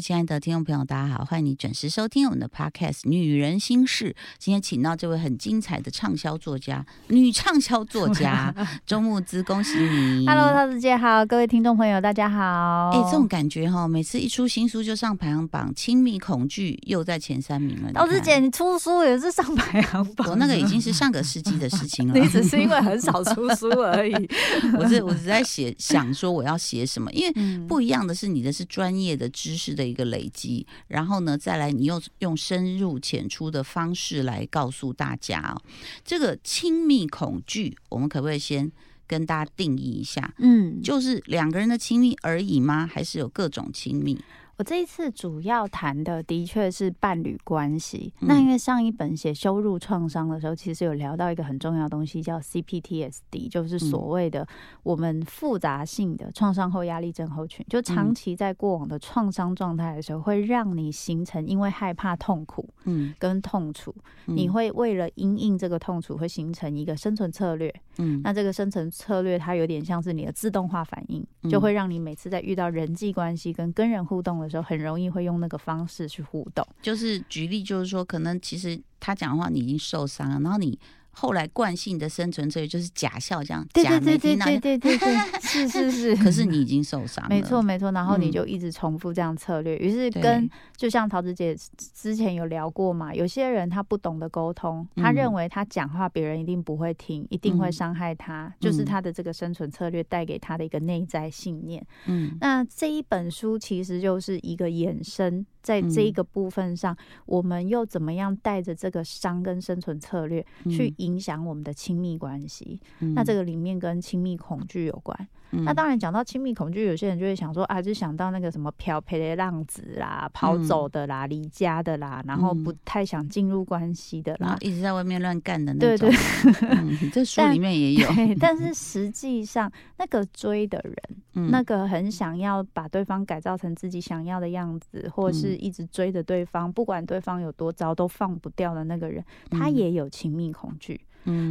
亲爱的听众朋友，大家好，欢迎你准时收听我们的 Podcast《女人心事》。今天请到这位很精彩的畅销作家，女畅销作家 周木之，恭喜你！Hello，桃子姐好，各位听众朋友大家好。哎，这种感觉哈，每次一出新书就上排行榜，《亲密恐惧》又在前三名了。桃子姐，你出书也是上排行榜？我那个已经是上个世纪的事情了。你只是因为很少出书而已。我是我只在写，想说我要写什么，因为不一样的是，你的是专业的知识。的一个累积，然后呢，再来你用用深入浅出的方式来告诉大家哦，这个亲密恐惧，我们可不可以先跟大家定义一下？嗯，就是两个人的亲密而已吗？还是有各种亲密？我这一次主要谈的的确是伴侣关系。那因为上一本写羞辱创伤的时候，其实有聊到一个很重要的东西，叫 CPTSD，就是所谓的我们复杂性的创伤后压力症候群。就长期在过往的创伤状态的时候，会让你形成因为害怕痛苦，嗯，跟痛楚，你会为了因应这个痛楚，会形成一个生存策略。嗯，那这个生存策略它有点像是你的自动化反应，就会让你每次在遇到人际关系跟跟人互动的。有时候很容易会用那个方式去互动，就是举例，就是说，可能其实他讲的话你已经受伤了，然后你。后来惯性的生存策略就是假笑，这样假没听到，对对对对，是是是。可是你已经受伤了，没错没错。然后你就一直重复这样策略，于是跟就像桃子姐之前有聊过嘛，有些人他不懂得沟通，他认为他讲话别人一定不会听，一定会伤害他，就是他的这个生存策略带给他的一个内在信念。嗯，那这一本书其实就是一个衍生。在这一个部分上，我们又怎么样带着这个伤跟生存策略去影响我们的亲密关系？那这个里面跟亲密恐惧有关。那当然讲到亲密恐惧，有些人就会想说啊，就想到那个什么漂泊的浪子啦、跑走的啦、离家的啦，然后不太想进入关系的啦，一直在外面乱干的那种。对。对，这书里面也有。但是实际上，那个追的人，那个很想要把对方改造成自己想要的样子，或是一直追着对方，不管对方有多糟都放不掉的那个人，他也有亲密恐惧。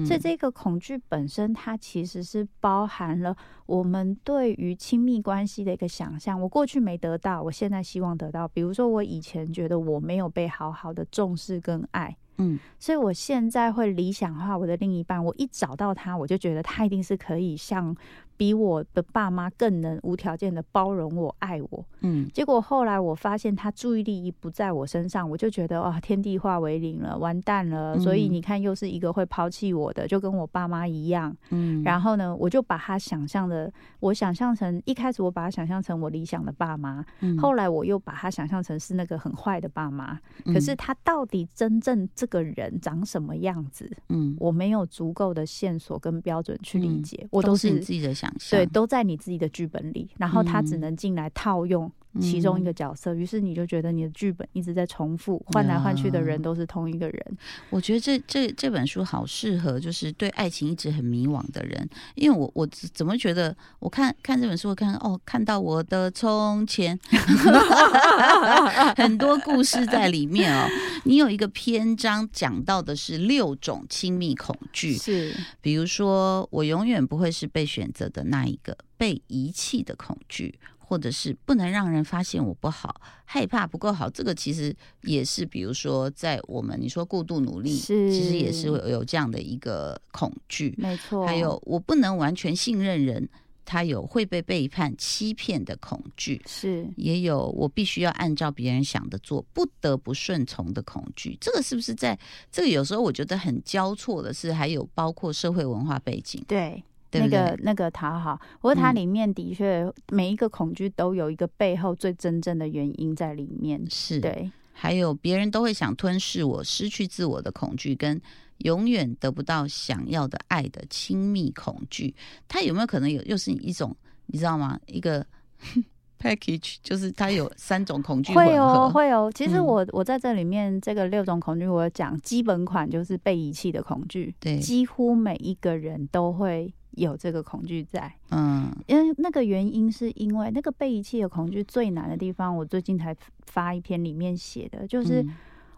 所以这个恐惧本身，它其实是包含了我们对于亲密关系的一个想象。我过去没得到，我现在希望得到。比如说，我以前觉得我没有被好好的重视跟爱，嗯，所以我现在会理想化我的另一半。我一找到他，我就觉得他一定是可以像。比我的爸妈更能无条件的包容我、爱我，嗯，结果后来我发现他注意力一不在我身上，我就觉得哇，天地化为零了，完蛋了。所以你看，又是一个会抛弃我的，就跟我爸妈一样，嗯。然后呢，我就把他想象的，我想象成一开始我把他想象成我理想的爸妈，后来我又把他想象成是那个很坏的爸妈。可是他到底真正这个人长什么样子？嗯，我没有足够的线索跟标准去理解，我都是你自己的想象。对，都在你自己的剧本里，然后他只能进来套用。其中一个角色，于是你就觉得你的剧本一直在重复，换来换去的人都是同一个人。我觉得这这这本书好适合，就是对爱情一直很迷惘的人。因为我我怎么觉得，我看看这本书，我看哦，看到我的从前，很多故事在里面哦。你有一个篇章讲到的是六种亲密恐惧，是比如说我永远不会是被选择的那一个，被遗弃的恐惧。或者是不能让人发现我不好，害怕不够好，这个其实也是，比如说在我们你说过度努力，其实也是有有这样的一个恐惧，没错。还有我不能完全信任人，他有会被背叛、欺骗的恐惧，是也有我必须要按照别人想的做，不得不顺从的恐惧。这个是不是在这个有时候我觉得很交错的是，还有包括社会文化背景，对。那个那个讨好，不过它里面的确每一个恐惧都有一个背后最真正的原因在里面。是对，还有别人都会想吞噬我，失去自我的恐惧，跟永远得不到想要的爱的亲密恐惧，它有没有可能有又是一种你知道吗？一个 package 就是它有三种恐惧会哦会哦。其实我我在这里面这个六种恐惧，我讲基本款就是被遗弃的恐惧，对，几乎每一个人都会。有这个恐惧在，嗯，因为那个原因是因为那个被遗弃的恐惧最难的地方，我最近才发一篇里面写的，就是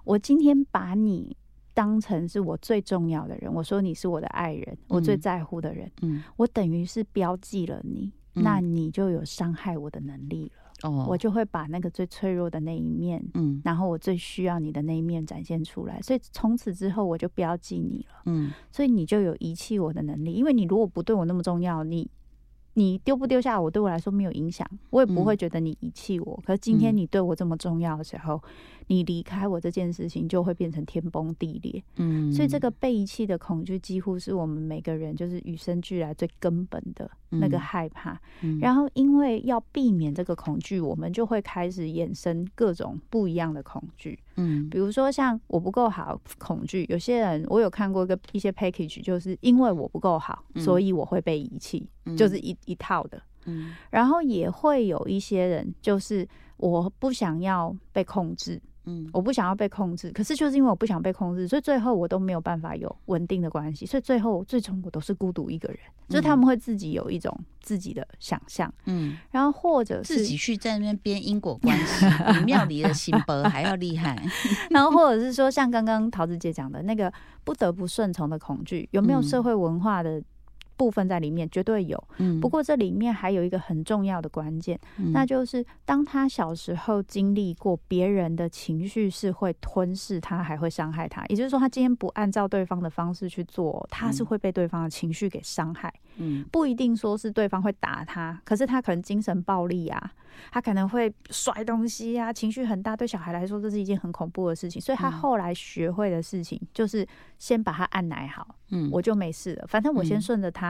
我今天把你当成是我最重要的人，我说你是我的爱人，我最在乎的人，嗯，我等于是标记了你，那你就有伤害我的能力了。哦，我就会把那个最脆弱的那一面，嗯，然后我最需要你的那一面展现出来。所以从此之后，我就不要记你了，嗯，所以你就有遗弃我的能力。因为你如果不对我那么重要，你。你丢不丢下我对我来说没有影响，我也不会觉得你遗弃我。可是今天你对我这么重要的时候，你离开我这件事情就会变成天崩地裂。嗯，所以这个被遗弃的恐惧几乎是我们每个人就是与生俱来最根本的那个害怕。然后因为要避免这个恐惧，我们就会开始衍生各种不一样的恐惧。嗯，比如说像我不够好恐惧，有些人我有看过一个一些 package，就是因为我不够好，所以我会被遗弃，就是一一套的。嗯，然后也会有一些人，就是我不想要被控制。嗯，我不想要被控制，可是就是因为我不想被控制，所以最后我都没有办法有稳定的关系，所以最后最终我都是孤独一个人。就是他们会自己有一种自己的想象，嗯，然后或者自己去在那边编因果关系，比庙里的心伯还要厉害。然后或者是说，像刚刚桃子姐讲的那个不得不顺从的恐惧，有没有社会文化的？部分在里面绝对有，嗯，不过这里面还有一个很重要的关键，那就是当他小时候经历过别人的情绪是会吞噬他，还会伤害他，也就是说，他今天不按照对方的方式去做，他是会被对方的情绪给伤害。嗯，不一定说是对方会打他，可是他可能精神暴力啊，他可能会摔东西啊，情绪很大。对小孩来说，这是一件很恐怖的事情。所以他后来学会的事情就是先把他按奶好，嗯，我就没事了。反正我先顺着他。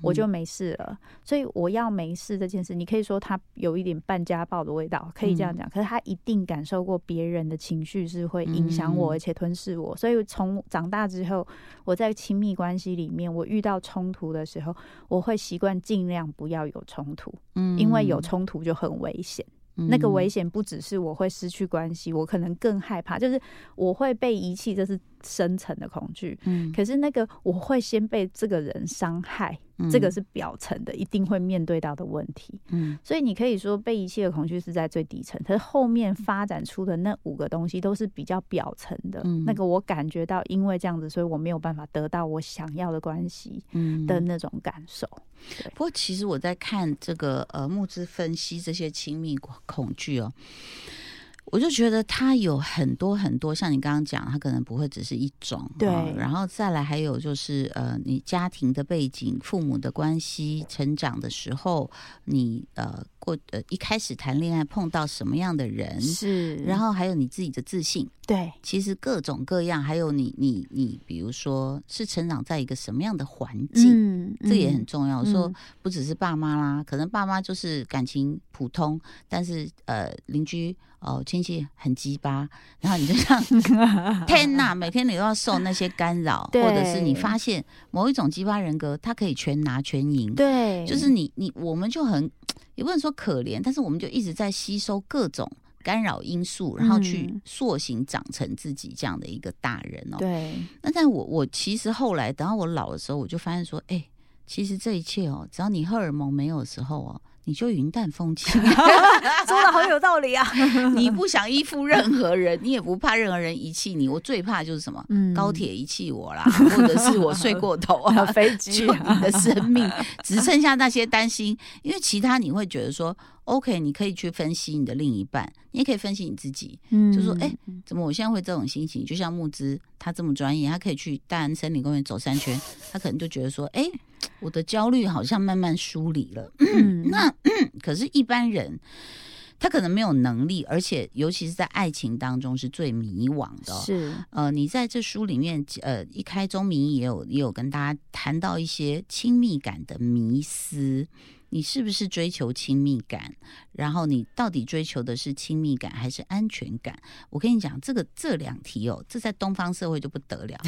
我就没事了，所以我要没事这件事，你可以说他有一点半家暴的味道，可以这样讲。可是他一定感受过别人的情绪是会影响我，而且吞噬我。所以从长大之后，我在亲密关系里面，我遇到冲突的时候，我会习惯尽量不要有冲突，嗯，因为有冲突就很危险。那个危险不只是我会失去关系，我可能更害怕，就是我会被遗弃，这是深层的恐惧。嗯，可是那个我会先被这个人伤害。这个是表层的，一定会面对到的问题。嗯，所以你可以说被遗弃的恐惧是在最底层，可是后面发展出的那五个东西都是比较表层的。嗯，那个我感觉到，因为这样子，所以我没有办法得到我想要的关系。嗯，的那种感受。不过，其实我在看这个呃木之分析这些亲密恐惧哦。我就觉得他有很多很多，像你刚刚讲，他可能不会只是一种，对。然后再来还有就是，呃，你家庭的背景、父母的关系、成长的时候，你呃过呃一开始谈恋爱碰到什么样的人，是。然后还有你自己的自信，对。其实各种各样，还有你你你，比如说是成长在一个什么样的环境，嗯，这也很重要。说不只是爸妈啦，可能爸妈就是感情普通，但是呃邻居。哦，亲戚很鸡巴，然后你就像天 呐，每天你都要受那些干扰，或者是你发现某一种鸡巴人格，他可以全拿全赢，对，就是你你我们就很也不能说可怜，但是我们就一直在吸收各种干扰因素，然后去塑形长成自己这样的一个大人哦。对，那但我我其实后来等到我老的时候，我就发现说，哎，其实这一切哦，只要你荷尔蒙没有的时候哦。你就云淡风轻，说的好有道理啊！你不想依附任何人，你也不怕任何人遗弃你。我最怕就是什么？高铁遗弃我啦，或者是我睡过头啊，飞机你的生命只剩下那些担心。因为其他你会觉得说，OK，你可以去分析你的另一半，你也可以分析你自己。嗯，就说，哎，怎么我现在会这种心情？就像木之他这么专业，他可以去大安森林公园走三圈，他可能就觉得说，哎。我的焦虑好像慢慢梳理了，那 可是，一般人他可能没有能力，而且尤其是在爱情当中是最迷惘的。是，呃，你在这书里面，呃，一开宗明义也有也有跟大家谈到一些亲密感的迷思。你是不是追求亲密感？然后你到底追求的是亲密感还是安全感？我跟你讲，这个这两题哦，这在东方社会就不得了。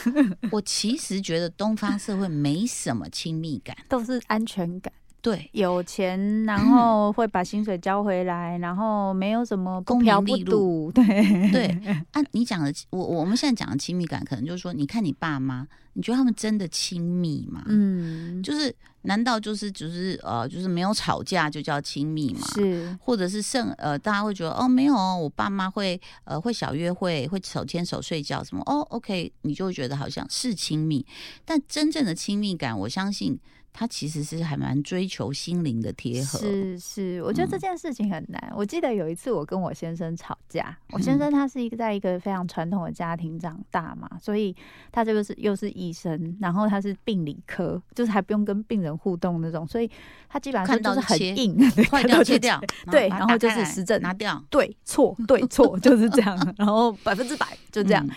我其实觉得东方社会没什么亲密感，都是安全感。对，有钱，然后会把薪水交回来，然后没有什么公平利禄。对对，啊，你讲的我我们现在讲的亲密感，可能就是说，你看你爸妈，你觉得他们真的亲密吗？嗯，就是难道就是就是呃，就是没有吵架就叫亲密吗？是，或者是甚呃，大家会觉得哦，没有，我爸妈会呃会小约会，会手牵手睡觉什么？哦，OK，你就会觉得好像是亲密，但真正的亲密感，我相信。他其实是还蛮追求心灵的贴合。是是，我觉得这件事情很难。我记得有一次我跟我先生吵架，我先生他是一个在一个非常传统的家庭长大嘛，所以他这个是又是医生，然后他是病理科，就是还不用跟病人互动那种，所以他基本上 就是很硬，坏掉切掉，对，然后就是实证拿掉，对错对错就是这样，然后百分之百就这样。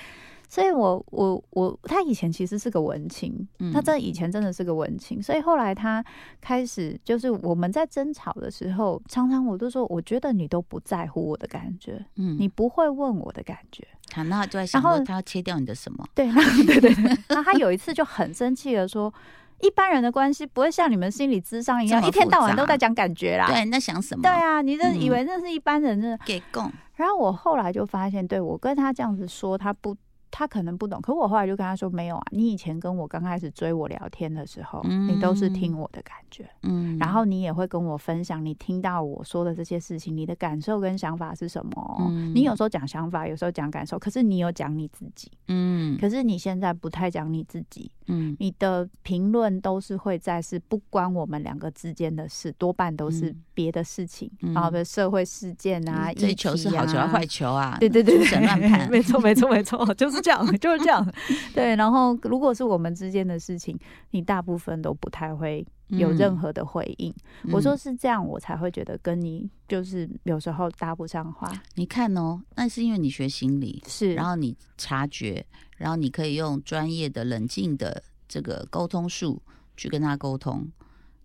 所以，我我我，他以前其实是个文青，他这以前真的是个文青。所以后来他开始，就是我们在争吵的时候，常常我都说，我觉得你都不在乎我的感觉，嗯，你不会问我的感觉。好，那就在想说，他要切掉你的什么？对，对对对。那他有一次就很生气的说，一般人的关系不会像你们心理智商一样，一天到晚都在讲感觉啦。对，那想什么？对啊，你这以为那是一般人的给供。然后我后来就发现，对我跟他这样子说，他不。他可能不懂，可我后来就跟他说：“没有啊，你以前跟我刚开始追我聊天的时候，你都是听我的感觉，嗯，然后你也会跟我分享你听到我说的这些事情，你的感受跟想法是什么？你有时候讲想法，有时候讲感受，可是你有讲你自己，嗯，可是你现在不太讲你自己，嗯，你的评论都是会在是不关我们两个之间的事，多半都是别的事情，然后的社会事件啊，追求是好球啊，坏球啊，对对对，神乱判，没错没错没错，就是。这样就是这样，对。然后，如果是我们之间的事情，你大部分都不太会有任何的回应。我说是这样，我才会觉得跟你就是有时候搭不上话。你看哦，那是因为你学心理，是，然后你察觉，然后你可以用专业的、冷静的这个沟通术去跟他沟通。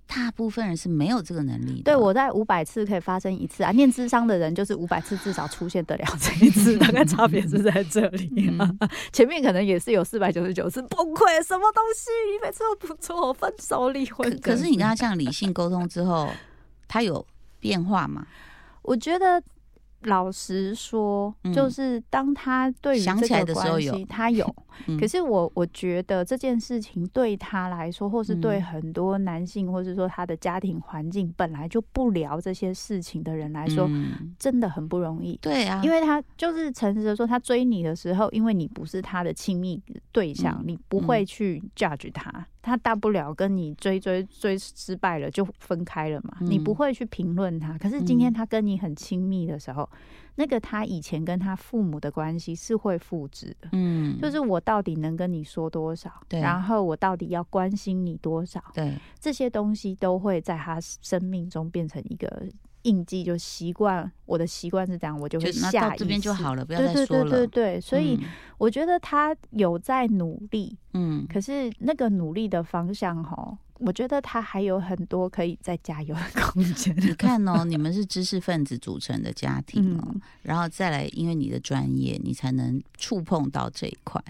大部分人是没有这个能力的。对，我在五百次可以发生一次啊，念智商的人就是五百次至少出现得了这一次，大概差别是在这里。前面可能也是有四百九十九次崩溃，什么东西？你每次都不做，分手离婚。可是你跟他这样理性沟通之后，他有变化吗？我觉得。老实说，就是当他对于这个关系，他有。可是我我觉得这件事情对他来说，或是对很多男性，或是说他的家庭环境本来就不聊这些事情的人来说，真的很不容易。对啊，因为他就是诚实的说，他追你的时候，因为你不是他的亲密对象，你不会去 judge 他。他大不了跟你追追追失败了就分开了嘛，你不会去评论他。可是今天他跟你很亲密的时候，那个他以前跟他父母的关系是会复制的。嗯，就是我到底能跟你说多少，然后我到底要关心你多少，对，这些东西都会在他生命中变成一个。印记就习惯，我的习惯是这样，我就会下这边就好了，不要再说了。对对对对对，所以我觉得他有在努力，嗯，可是那个努力的方向哈，我觉得他还有很多可以再加油的空间。你看哦，你们是知识分子组成的家庭哦，然后再来，因为你的专业，你才能触碰到这一块。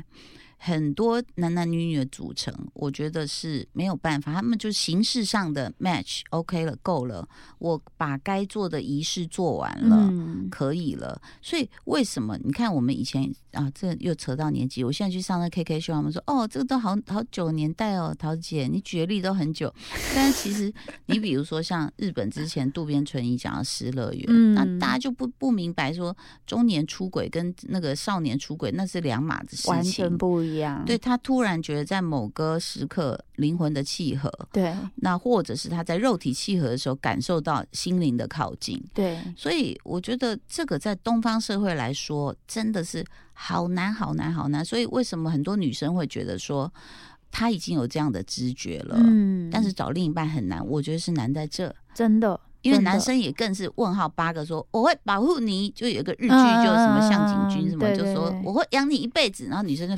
很多男男女女的组成，我觉得是没有办法，他们就形式上的 match OK 了，够了，我把该做的仪式做完了，可以了。所以为什么你看我们以前啊，这又扯到年纪，我现在去上那 KK 秀，他们说哦，这个都好好久年代哦，桃姐你举例都很久，但是其实 你比如说像日本之前渡边淳一讲的失乐园，那大家就不不明白说中年出轨跟那个少年出轨那是两码子事情，完全不一样。对他突然觉得在某个时刻灵魂的契合，对，那或者是他在肉体契合的时候感受到心灵的靠近，对，所以我觉得这个在东方社会来说真的是好难好难好难。所以为什么很多女生会觉得说他已经有这样的知觉了，嗯，但是找另一半很难？我觉得是难在这，真的。因为男生也更是问号八个，说我会保护你，就有一个日剧，就什么向井君什么，就说我会养你一辈子，然后女生就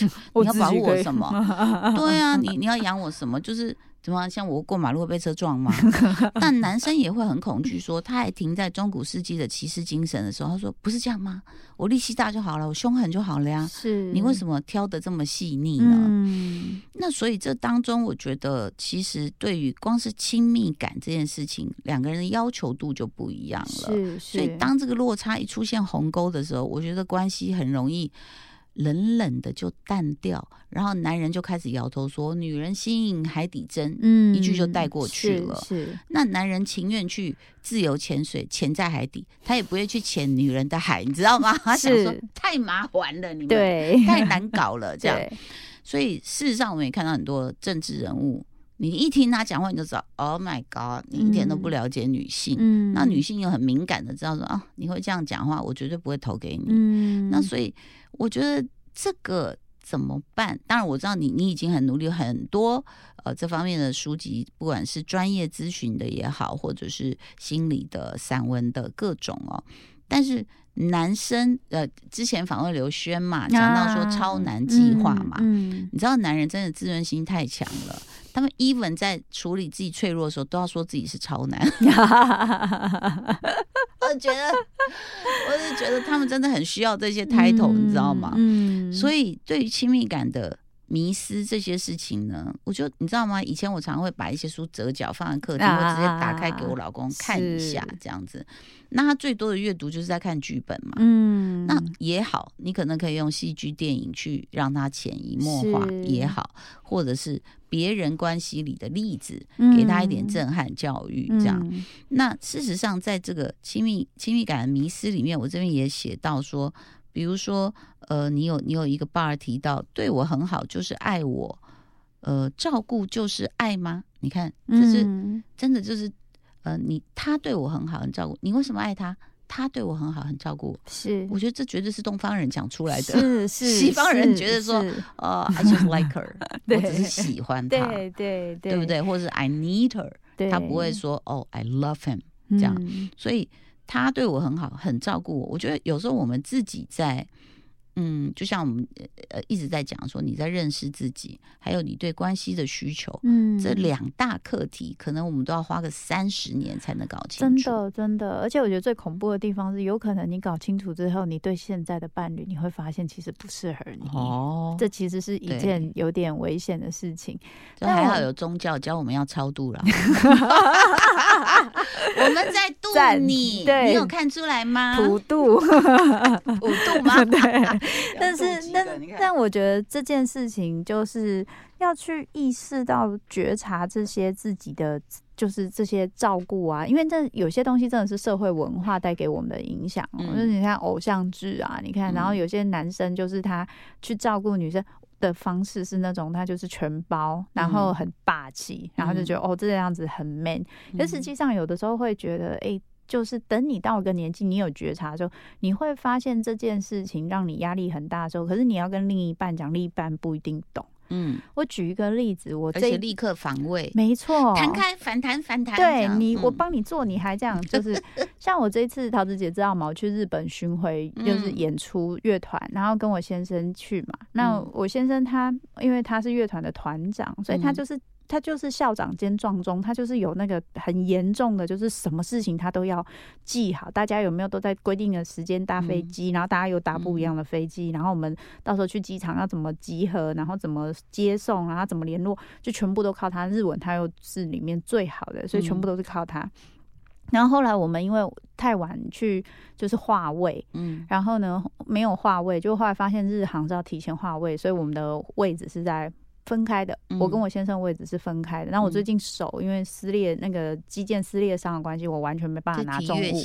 你要保护我什么？对啊，你你要养我什么？就是。什么像我过马路会被车撞吗？但男生也会很恐惧，说他还停在中古世纪的骑士精神的时候，他说不是这样吗？我力气大就好了，我凶狠就好了呀。是你为什么挑的这么细腻呢？嗯，那所以这当中，我觉得其实对于光是亲密感这件事情，两个人的要求度就不一样了。是，所以当这个落差一出现鸿沟的时候，我觉得关系很容易。冷冷的就淡掉，然后男人就开始摇头说：“女人心印海底针。”嗯，一句就带过去了。是，那男人情愿去自由潜水，潜在海底，他也不会去潜女人的海，你知道吗？他想说太麻烦了，你们对太难搞了，这样。所以事实上，我们也看到很多政治人物，你一听他讲话，你就知道，Oh my God，你一点都不了解女性。嗯，那女性又很敏感的知道说啊，你会这样讲话，我绝对不会投给你。嗯，那所以我觉得这个怎么办？当然我知道你，你已经很努力，很多呃这方面的书籍，不管是专业咨询的也好，或者是心理的、散文的各种哦，但是。男生呃，之前访问刘轩嘛，讲到说超难计划嘛，你知道男人真的自尊心太强了，他们 even 在处理自己脆弱的时候，都要说自己是超男。我觉得，我是觉得他们真的很需要这些 title，你知道吗？嗯，所以对于亲密感的。迷失这些事情呢，我就你知道吗？以前我常会把一些书折角放在客厅，或直接打开给我老公看一下，这样子。那他最多的阅读就是在看剧本嘛。嗯，那也好，你可能可以用戏剧、电影去让他潜移默化也好，或者是别人关系里的例子，给他一点震撼教育，这样。那事实上，在这个亲密亲密感的迷失里面，我这边也写到说。比如说，呃，你有你有一个 bar 提到对我很好，就是爱我，呃，照顾就是爱吗？你看，这是真的，就是呃，你他对我很好，很照顾你，为什么爱他？他对我很好，很照顾我。是，我觉得这绝对是东方人讲出来的。是 是，西方人觉得说，呃，I just like her，我只是喜欢 他，对对对，对不对？或者是 I need her，他不会说哦，I love him 这样，所以。他对我很好，很照顾我。我觉得有时候我们自己在。嗯，就像我们呃一直在讲说，你在认识自己，还有你对关系的需求，嗯，这两大课题，可能我们都要花个三十年才能搞清楚。真的，真的，而且我觉得最恐怖的地方是，有可能你搞清楚之后，你对现在的伴侣，你会发现其实不适合你。哦，这其实是一件有点危险的事情。但还好有宗教教我们要超度了。我们在度你，你有看出来吗？普度，普度吗？对。但是，但但我觉得这件事情就是要去意识到、觉察这些自己的，就是这些照顾啊，因为这有些东西真的是社会文化带给我们的影响。就是你看偶像剧啊，你看，然后有些男生就是他去照顾女生的方式是那种他就是全包，然后很霸气，然后就觉得哦这个样子很 man。但实际上有的时候会觉得，哎。就是等你到一个年纪，你有觉察的时候，你会发现这件事情让你压力很大的时候，可是你要跟另一半讲，另一半不一定懂。嗯，我举一个例子，我而且立刻防卫，没错，弹开反弹反弹。对你，我帮你做，你还这样，就是 像我这一次桃子姐知道吗？我去日本巡回，就是演出乐团，然后跟我先生去嘛。那我先生他因为他是乐团的团长，所以他就是。他就是校长兼壮中，他就是有那个很严重的，就是什么事情他都要记好。大家有没有都在规定的时间搭飞机？然后大家有搭不一样的飞机，然后我们到时候去机场要怎么集合，然后怎么接送，然后怎么联络，就全部都靠他。日文他又是里面最好的，所以全部都是靠他。然后后来我们因为太晚去，就是划位，嗯，然后呢没有划位，就后来发现日航是要提前划位，所以我们的位置是在。分开的，我跟我先生位置是分开的。然后我最近手因为撕裂那个肌腱撕裂伤的关系，我完全没办法拿重物。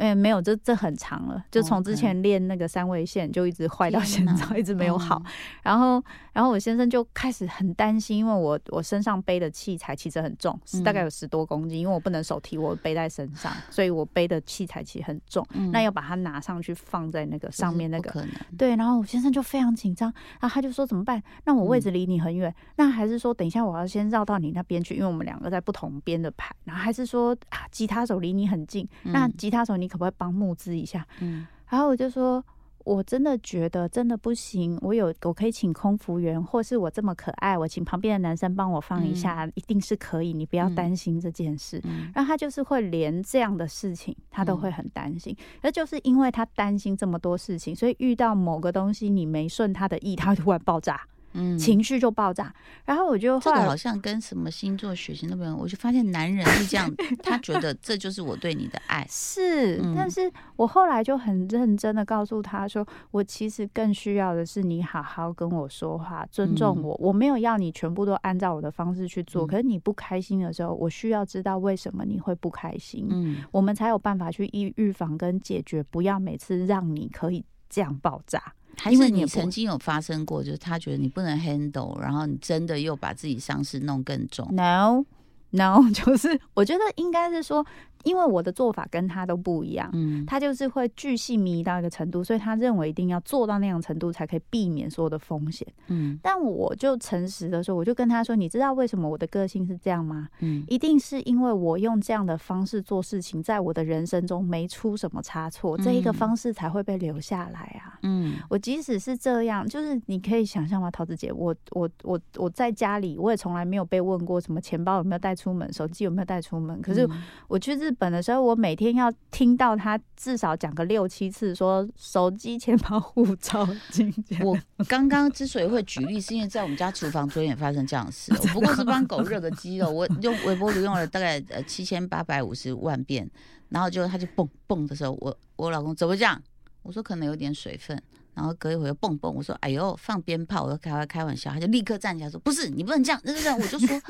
哎，没有，这这很长了，就从之前练那个三位线就一直坏到现在，一直没有好。然后，然后我先生就开始很担心，因为我我身上背的器材其实很重，大概有十多公斤，因为我不能手提，我背在身上，所以我背的器材其实很重。那要把它拿上去放在那个上面，那个对。然后我先生就非常紧张，然后他就说怎么办？那我位置离你很远，那还是说等一下我要先绕到你那边去，因为我们两个在不同边的排。然后还是说啊，吉他手离你很近，那吉他手你。可不可以帮募资一下？嗯，然后我就说，我真的觉得真的不行。我有，我可以请空服员，或是我这么可爱，我请旁边的男生帮我放一下，一定是可以。你不要担心这件事。然后他就是会连这样的事情，他都会很担心。那就是因为他担心这么多事情，所以遇到某个东西你没顺他的意，他突然爆炸。嗯，情绪就爆炸，然后我就这个好像跟什么星座、血型都没有，我就发现男人是这样，他觉得这就是我对你的爱，是。但是我后来就很认真的告诉他说，我其实更需要的是你好好跟我说话，尊重我。我没有要你全部都按照我的方式去做，可是你不开心的时候，我需要知道为什么你会不开心，嗯，我们才有办法去预预防跟解决，不要每次让你可以这样爆炸。还是你曾经有发生过，就是他觉得你不能 handle，然后你真的又把自己伤势弄更重？No，No，就是我觉得应该是说。因为我的做法跟他都不一样，嗯，他就是会巨细迷到一个程度，所以他认为一定要做到那样程度才可以避免所有的风险，嗯。但我就诚实的说，我就跟他说：“你知道为什么我的个性是这样吗？嗯，一定是因为我用这样的方式做事情，在我的人生中没出什么差错，这一个方式才会被留下来啊。嗯，我即使是这样，就是你可以想象吗，桃子姐，我我我我在家里，我也从来没有被问过什么钱包有没有带出门，手机有没有带出门，可是我去日。日本的时候，我每天要听到他至少讲个六七次，说手机、钱包、护照、金钱。我刚刚之所以会举例，是因为在我们家厨房昨天也发生这样的事。我不过是帮狗热个鸡肉，我 用微波炉用了大概呃七千八百五十万遍，然后就他就蹦蹦的时候，我我老公怎么这样？我说可能有点水分，然后隔一会又蹦蹦，我说哎呦放鞭炮，我开开玩笑，他就立刻站起来说不是你不能这样，那这样我就说。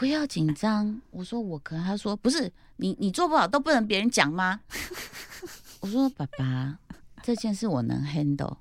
不要紧张，我说我可，他说不是你，你做不好都不能别人讲吗？我说爸爸，这件事我能 handle。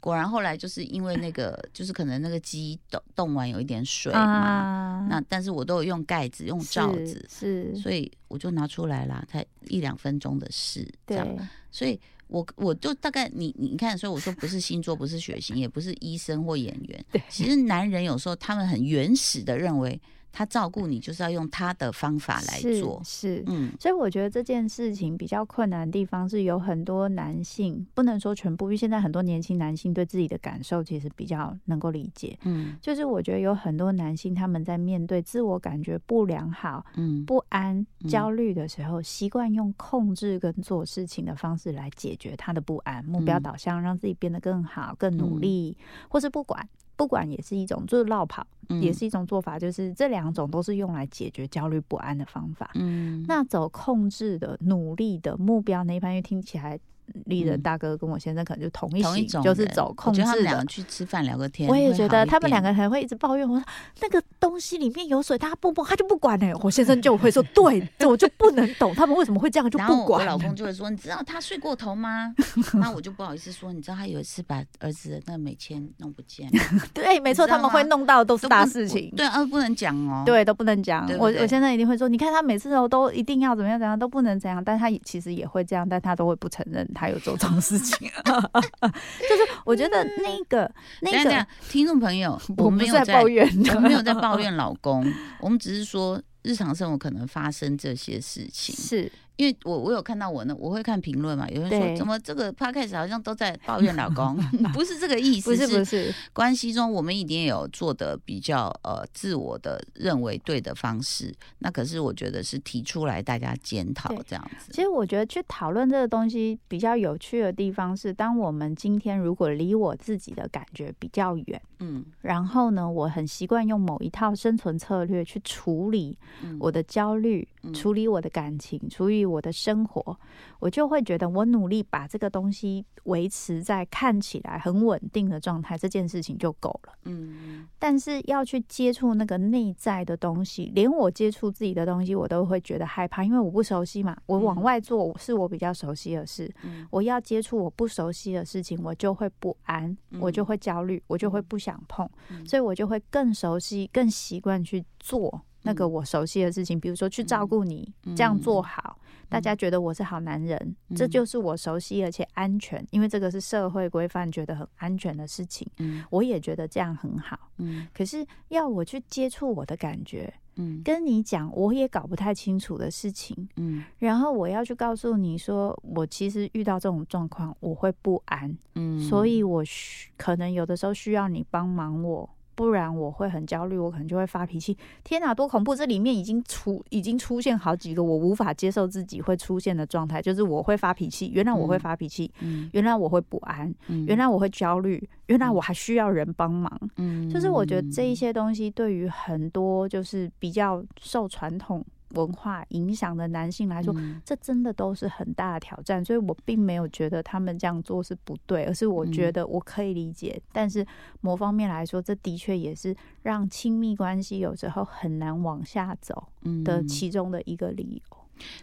果然后来就是因为那个，就是可能那个鸡冻冻完有一点水嘛，那但是我都有用盖子用罩子，是，所以我就拿出来了，才一两分钟的事，这样。所以我我就大概你你看，所以我说不是星座，不是血型，也不是医生或演员，对，其实男人有时候他们很原始的认为。他照顾你，就是要用他的方法来做，是，嗯，所以我觉得这件事情比较困难的地方是有很多男性，不能说全部，因为现在很多年轻男性对自己的感受其实比较能够理解，嗯，就是我觉得有很多男性他们在面对自我感觉不良好、嗯，不安、焦虑的时候，习惯用控制跟做事情的方式来解决他的不安，目标导向，让自己变得更好、更努力，或是不管。不管也是一种，就是绕跑，也是一种做法，就是这两种都是用来解决焦虑不安的方法。嗯，那走控制的、努力的目标那一般，因为听起来。丽人大哥跟我先生可能就同一种，就是走控制的。他们两个去吃饭聊个天，我也觉得他们两个还会一直抱怨我说那个东西里面有水，他不不他就不管呢。我先生就会说 对，这我就不能懂他们为什么会这样就不管。我老公 就会说你知道他睡过头吗？那我就不好意思说，你知道他有一次把儿子的那美签弄不见。对，没错，他们会弄到都是大事情。对啊，不能讲哦。对，都不能讲。我我现在一定会说，你看他每次都都一定要怎么样怎样都不能怎样，但他其实也会这样，但他都会不承认他有做这种事。事情，就是我觉得那个那个听众朋友，我没有在抱怨，我没有在抱怨老公，我们只是说日常生活可能发生这些事情是。因为我我有看到我呢，我会看评论嘛，有人说怎么这个 podcast 好像都在抱怨老公，不是这个意思，不是不是关系中我们一定有做的比较呃自我的认为对的方式，那可是我觉得是提出来大家检讨这样子。其实我觉得去讨论这个东西比较有趣的地方是，当我们今天如果离我自己的感觉比较远，嗯，然后呢，我很习惯用某一套生存策略去处理我的焦虑，处理我的感情，处理。我的生活，我就会觉得我努力把这个东西维持在看起来很稳定的状态，这件事情就够了。嗯，但是要去接触那个内在的东西，连我接触自己的东西，我都会觉得害怕，因为我不熟悉嘛。我往外做是我比较熟悉的事，我要接触我不熟悉的事情，我就会不安，我就会焦虑，我就会不想碰，所以我就会更熟悉、更习惯去做那个我熟悉的事情，比如说去照顾你，这样做好。大家觉得我是好男人，这就是我熟悉而且安全，因为这个是社会规范觉得很安全的事情。嗯，我也觉得这样很好。嗯，可是要我去接触我的感觉，嗯，跟你讲我也搞不太清楚的事情，嗯，然后我要去告诉你说，我其实遇到这种状况我会不安，嗯，所以我需可能有的时候需要你帮忙我。不然我会很焦虑，我可能就会发脾气。天哪，多恐怖！这里面已经出已经出现好几个我无法接受自己会出现的状态，就是我会发脾气。原来我会发脾气，原来我会不安，原来我会焦虑，原来我还需要人帮忙。嗯，就是我觉得这一些东西对于很多就是比较受传统。文化影响的男性来说，这真的都是很大的挑战，所以我并没有觉得他们这样做是不对，而是我觉得我可以理解。但是某方面来说，这的确也是让亲密关系有时候很难往下走的其中的一个理由。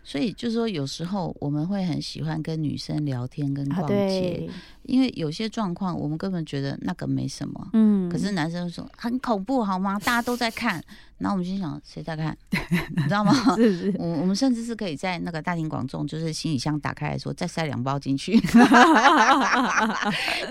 所以就是说，有时候我们会很喜欢跟女生聊天跟逛街，因为有些状况我们根本觉得那个没什么，嗯，可是男生说很恐怖，好吗？大家都在看。然后我们心想，谁在看？你知道吗？是是。我我们甚至是可以在那个大庭广众，就是行李箱打开来说，再塞两包进去。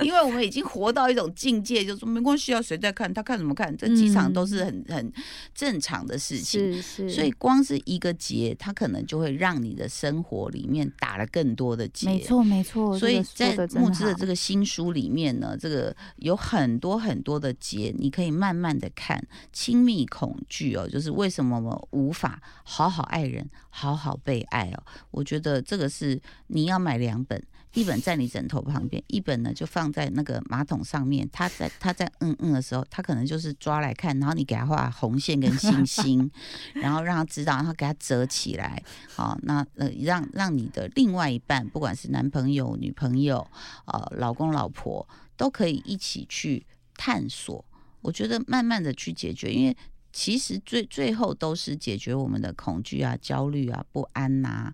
因为我们已经活到一种境界，就说没关系啊，谁在看？他看什么看？这机场都是很很正常的事情。是是。所以光是一个结，它可能就会让你的生活里面打了更多的结。没错没错。所以在木之的这个新书里面呢，这个有很多很多的结，你可以慢慢的看。亲密恐惧。句哦，就是为什么我们无法好好爱人，好好被爱哦？我觉得这个是你要买两本，一本在你枕头旁边，一本呢就放在那个马桶上面。他在他在嗯嗯的时候，他可能就是抓来看，然后你给他画红线跟星星，然后让他知道，然后给他折起来。好，那呃让让你的另外一半，不管是男朋友、女朋友、呃老公、老婆，都可以一起去探索。我觉得慢慢的去解决，因为。其实最最后都是解决我们的恐惧啊、焦虑啊、不安呐，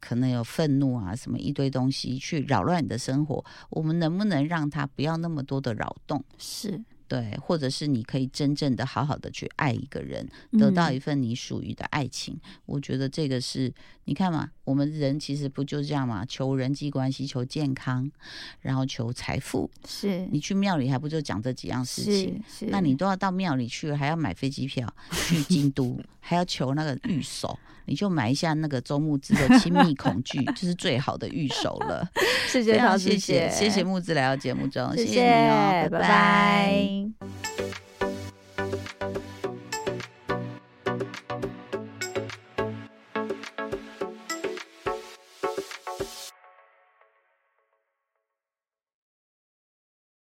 可能有愤怒啊，什么一堆东西去扰乱你的生活。我们能不能让它不要那么多的扰动？是。对，或者是你可以真正的好好的去爱一个人，得到一份你属于的爱情。我觉得这个是，你看嘛，我们人其实不就这样嘛？求人际关系，求健康，然后求财富。是你去庙里还不就讲这几样事情？是，那你都要到庙里去了，还要买飞机票去京都，还要求那个御守，你就买一下那个周木之的亲密恐惧，就是最好的御守了。谢谢，谢谢，谢谢木之来到节目中，谢谢你哦，拜拜。